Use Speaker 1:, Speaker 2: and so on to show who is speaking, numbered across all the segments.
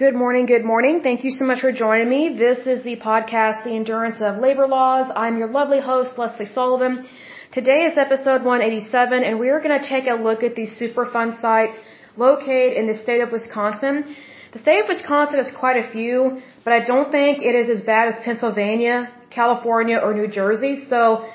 Speaker 1: Good morning, good morning. Thank you so much for joining me. This is the podcast, The Endurance of Labor Laws. I'm your lovely host, Lesley Sullivan. Today is episode 187, and we are going to take a look at these Superfund sites located in the state of Wisconsin. The state of Wisconsin has quite a few, but I don't think it is as bad as Pennsylvania, California, or New Jersey. So,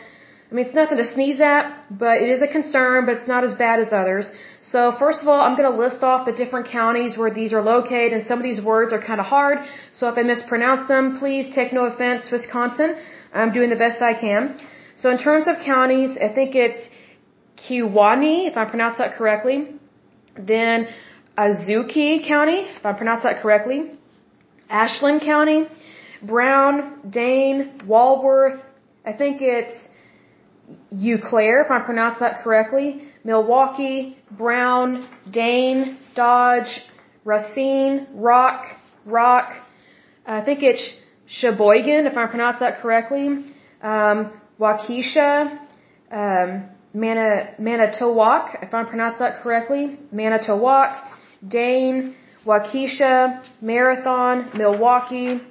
Speaker 1: I mean, it's nothing to sneeze at, but it is a concern, but it's not as bad as others. So, first of all, I'm going to list off the different counties where these are located, and some of these words are kind of hard. So, if I mispronounce them, please take no offense, Wisconsin. I'm doing the best I can. So, in terms of counties, I think it's Kewaunee, if I pronounce that correctly. Then Ozaukee County, if I pronounce that correctly, Ashland County, Brown, Dane, Walworth, I think it's Eau Claire, if I pronounce that correctly, Milwaukee, Brown, Dane, Dodge, Racine, Rock, Rock, I think it's Sheboygan, if I pronounce that correctly, um, Waukesha, um, Mana, if I pronounce that correctly, Manitowoc, Dane, Waukesha, Marathon, Milwaukee,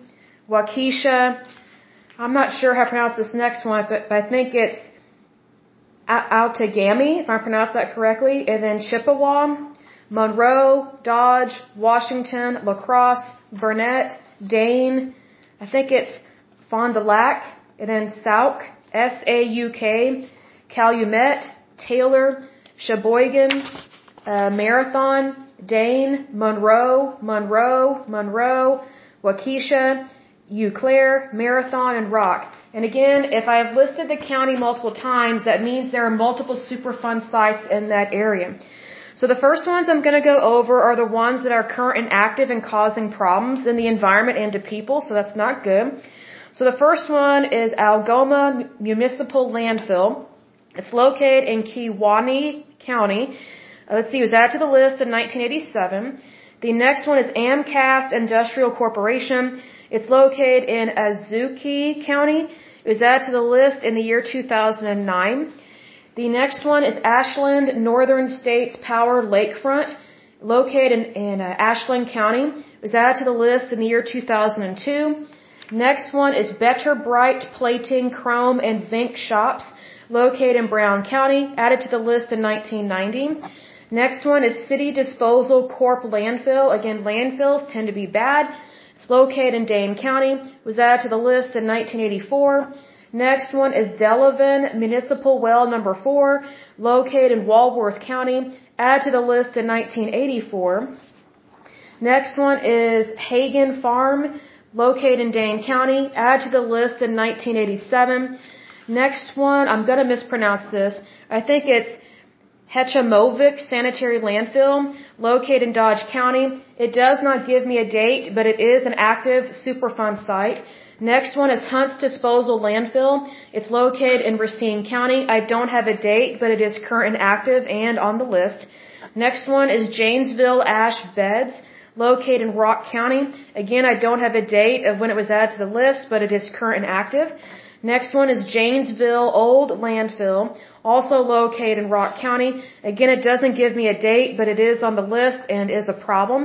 Speaker 1: Waukesha. I'm not sure how to pronounce this next one, but, but I think it's Outagamie, if I pronounce that correctly, and then Chippewa, Monroe, Dodge, Washington, La Crosse, Burnett, Dane. I think it's Fond du Lac, and then Sauk, S-A-U-K, Calumet, Taylor, Sheboygan, uh, Marathon, Dane, Monroe, Monroe, Monroe, Waukesha, Eau Claire, Marathon, and Rock. And again, if I have listed the county multiple times, that means there are multiple Superfund sites in that area. So the first ones I'm going to go over are the ones that are current and active and causing problems in the environment and to people, so that's not good. So the first one is Algoma Municipal Landfill. It's located in Kewaunee County. Uh, let's see, it was added to the list in 1987. The next one is Amcast Industrial Corporation. It's located in Ozaukee County. Was added to the list in the year 2009. The next one is Ashland Northern States Power Lakefront, located in, in uh, Ashland County. It was added to the list in the year 2002. Next one is Better Brite Plating, Chrome, and Zinc Shops, located in Brown County, added to the list in 1990. Next one is City Disposal Corp Landfill. Again, landfills tend to be bad. It's located in Dane County. Was added to the list in 1984. Next one is Delavan Municipal Well Number 4, located in Walworth County. Added to the list in 1984. Next one is Hagen Farm, located in Dane County. Added to the list in 1987. Next one, I'm going to mispronounce this. I think it's Hechimovich Sanitary Landfill, located in Dodge County. It does not give me a date, but it is an active Superfund site. Next one is Hunt's Disposal Landfill. It's located in Racine County. I don't have a date, but it is current and active and on the list. Next one is Janesville Ash Beds, located in Rock County. Again, I don't have a date of when it was added to the list, but it is current and active. Next one is Janesville Old Landfill, also located in Rock County. Again, it doesn't give me a date, but it is on the list and is a problem.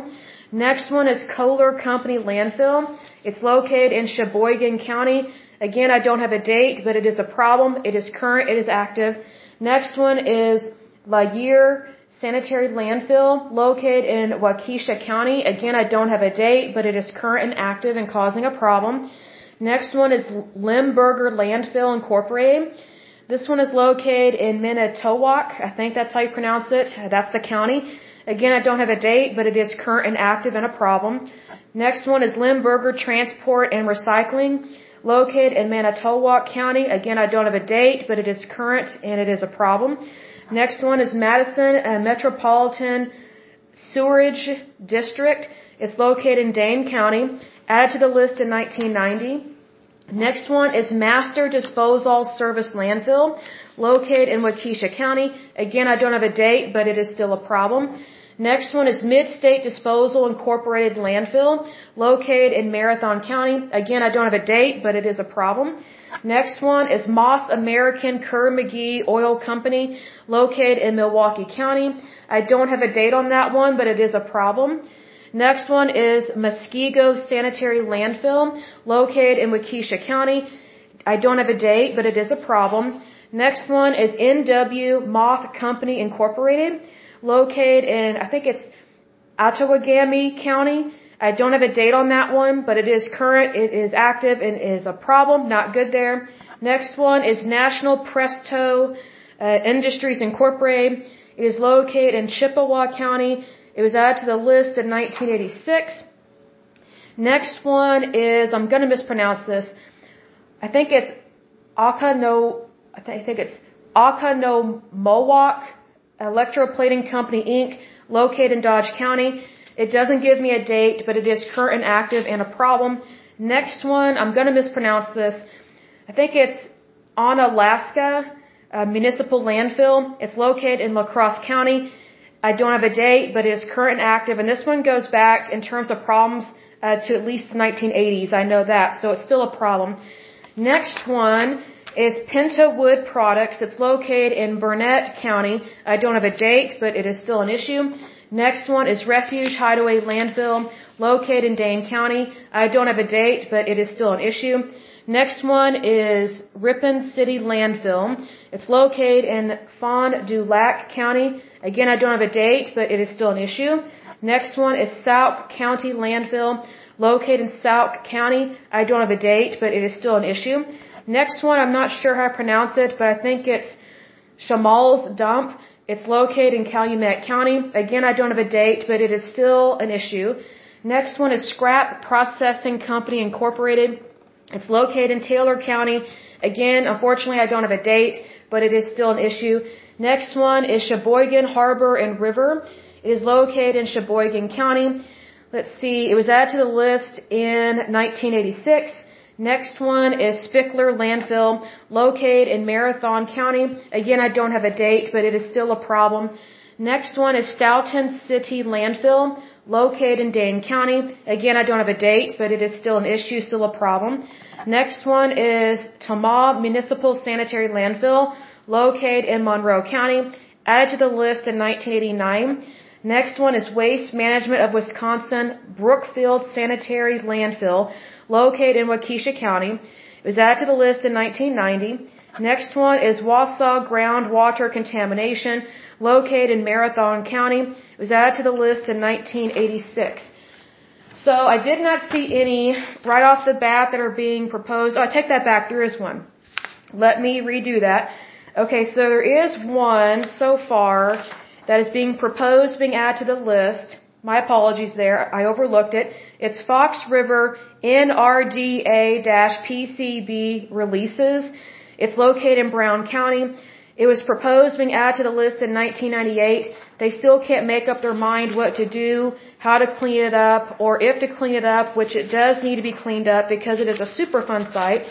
Speaker 1: Next one is Kohler Company Landfill. It's located in Sheboygan County. Again, I don't have a date, but it is a problem. It is current. It is active. Next one is Laguerre Sanitary Landfill, located in Waukesha County. Again, I don't have a date, but it is current and active and causing a problem. Next one is Lemberger Landfill Incorporated. This one is located in Manitowoc. I think that's how you pronounce it. That's the county. Again, I don't have a date, but it is current and active and a problem. Next one is Lemberger Transport and Recycling, located in Manitowoc County. Again, I don't have a date, but it is current and it is a problem. Next one is Madison uh, Metropolitan Sewerage District. It's located in Dane County. Added to the list in 1990. Next one is Master Disposal Service Landfill, located in Waukesha County. Again, I don't have a date, but it is still a problem. Next one is Mid-State Disposal Incorporated Landfill, located in Marathon County. Again, I don't have a date, but it is a problem. Next one is Moss American Kerr McGee Oil Company, located in Milwaukee County. I don't have a date on that one, but it is a problem. Next one is Muskego Sanitary Landfill, located in Waukesha County. I don't have a date, but it is a problem. Next one is NW Mauthe Company Incorporated, located in, I think it's Outagamie County. I don't have a date on that one, but it is current, it is active, and is a problem, not good there. Next one is National Presto uh, Industries Incorporated. It is located in Chippewa County. It was added to the list in 1986. Next one is, I'm going to mispronounce this. I think it's Akano, I think it's Akano Mohawk Electroplating Company Inc., located in Dodge County. It doesn't give me a date, but it is current and active and a problem. Next one, I'm going to mispronounce this. I think it's on Onalaska uh, Municipal Landfill. It's located in La Crosse County. I don't have a date, but it is current and active. And this one goes back in terms of problems uh, to at least the 1980s. I know that, so it's still a problem. Next one is Penta Wood Products. It's located in Burnett County. I don't have a date, but it is still an issue. Next one is Refuse Hideaway Landfill, located in Dane County. I don't have a date, but it is still an issue. Next one is Ripon City Landfill. It's located in Fond du Lac County. Again, I don't have a date, but it is still an issue. Next one is Sauk County Landfill, located in Sauk County. I don't have a date, but it is still an issue. Next one, I'm not sure how to pronounce it, but I think it's Schmalz Dump. It's located in Calumet County. Again, I don't have a date, but it is still an issue. Next one is Scrap Processing Company Incorporated. It's located in Taylor County. Again, unfortunately, I don't have a date, but it is still an issue. Next one is Sheboygan Harbor and River. It is located in Sheboygan County. Let's see, it was added to the list in 1986. Next one is Spickler Landfill, located in Marathon County. Again, I don't have a date, but it is still a problem. Next one is Stoughton City Landfill, located in Dane County. Again, I don't have a date, but it is still an issue, still a problem. Next one is Tomah Municipal Sanitary Landfill, located in Monroe County, added to the list in 1989. Next one is Waste Management of Wisconsin Brookfield Sanitary Landfill, located in Waukesha County. It was added to the list in 1990. Next one is Wausau Groundwater Contamination, located in Marathon County. It was added to the list in 1986. So I did not see any right off the bat that are being proposed. Oh, I take that back. There is one. Let me redo that. Okay, so there is one so far that is being proposed, being added to the list. My apologies there. I overlooked it. It's Fox River NRDA-PCB releases. It's located in Brown County. It was proposed being added to the list in 1998. They still can't make up their mind what to do, how to clean it up, or if to clean it up, which it does need to be cleaned up because it is a Superfund site.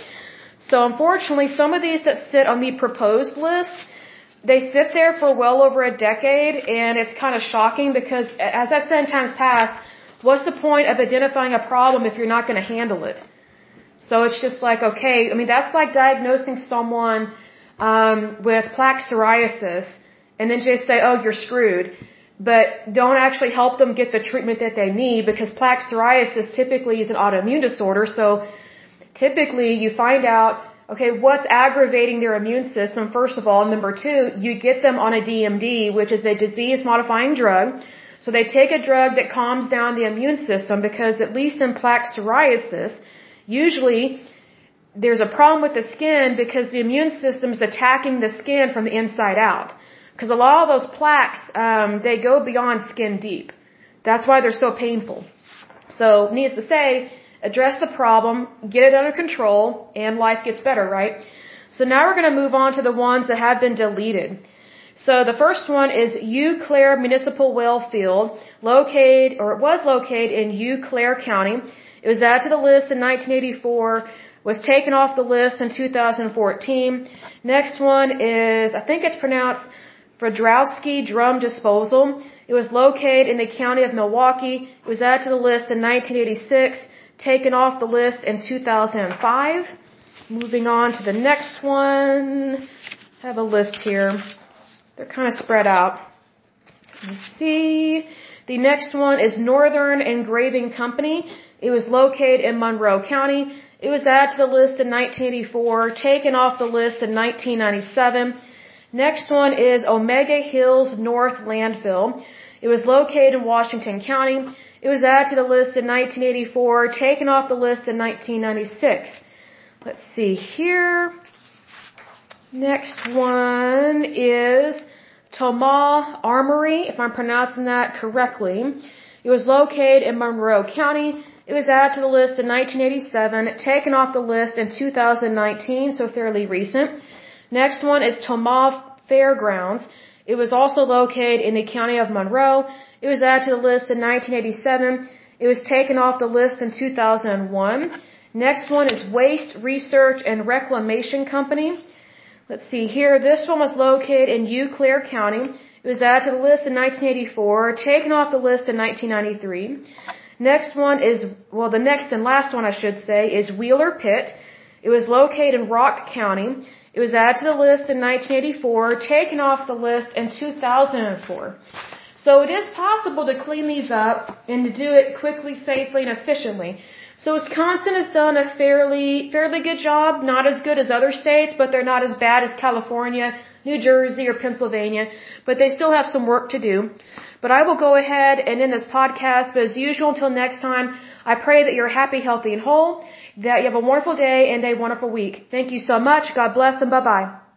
Speaker 1: So unfortunately, some of these that sit on the proposed list, they sit there for well over a decade, and it's kind of shocking because, as I've said in times past, what's the point of identifying a problem if you're not going to handle it? So it's just like, okay, I mean, that's like diagnosing someone um, with plaque psoriasis and then just say, oh, you're screwed. But don't actually help them get the treatment that they need because plaque psoriasis typically is an autoimmune disorder. So typically you find out, okay, what's aggravating their immune system, first of all. Number two, you get them on a DMD, which is a disease modifying drug. So they take a drug that calms down the immune system because at least in plaque psoriasis, usually there's a problem with the skin because the immune system is attacking the skin from the inside out. Because a lot of those plaques, um, they go beyond skin deep. That's why they're so painful. So, needless to say, address the problem, get it under control, and life gets better, right? So now we're going to move on to the ones that have been deleted. So the first one is Eau Claire Municipal Well Field, located, or it was located in Eau Claire County. It was added to the list in 1984, was taken off the list in 2014. Next one is, I think it's pronounced Fredrowski Drum Disposal. It was located in the county of Milwaukee. It was added to the list in 1986, taken off the list in 2005. Moving on to the next one. I have a list here. They're kind of spread out. Let's see. The next one is Northern Engraving Company. It was located in Monroe County. It was added to the list in 1984, taken off the list in 1997. Next one is Omega Hills North Landfill. It was located in Washington County. It was added to the list in 1984, taken off the list in 1996. Let's see here. Next one is Tomah Armory, if I'm pronouncing that correctly. It was located in Monroe County. It was added to the list in 1987, taken off the list in 2019, so fairly recent. Next one is Tomah Fairgrounds. It was also located in the county of Monroe. It was added to the list in 1987. It was taken off the list in 2001. Next one is Waste Research and Reclamation Company. Let's see here. This one was located in Eau Claire County. It was added to the list in 1984, taken off the list in 1993. Next one is, well, the next and last one I should say is Wheeler Pit. It was located in Rock County. It was added to the list in 1984, taken off the list in 2004. So it is possible to clean these up and to do it quickly, safely, and efficiently. So Wisconsin has done a fairly, fairly good job, not as good as other states, but they're not as bad as California, New Jersey, or Pennsylvania, but they still have some work to do. But I will go ahead and end this podcast. But as usual, until next time, I pray that you're happy, healthy, and whole, that you have a wonderful day and a wonderful week. Thank you so much. God bless and bye bye.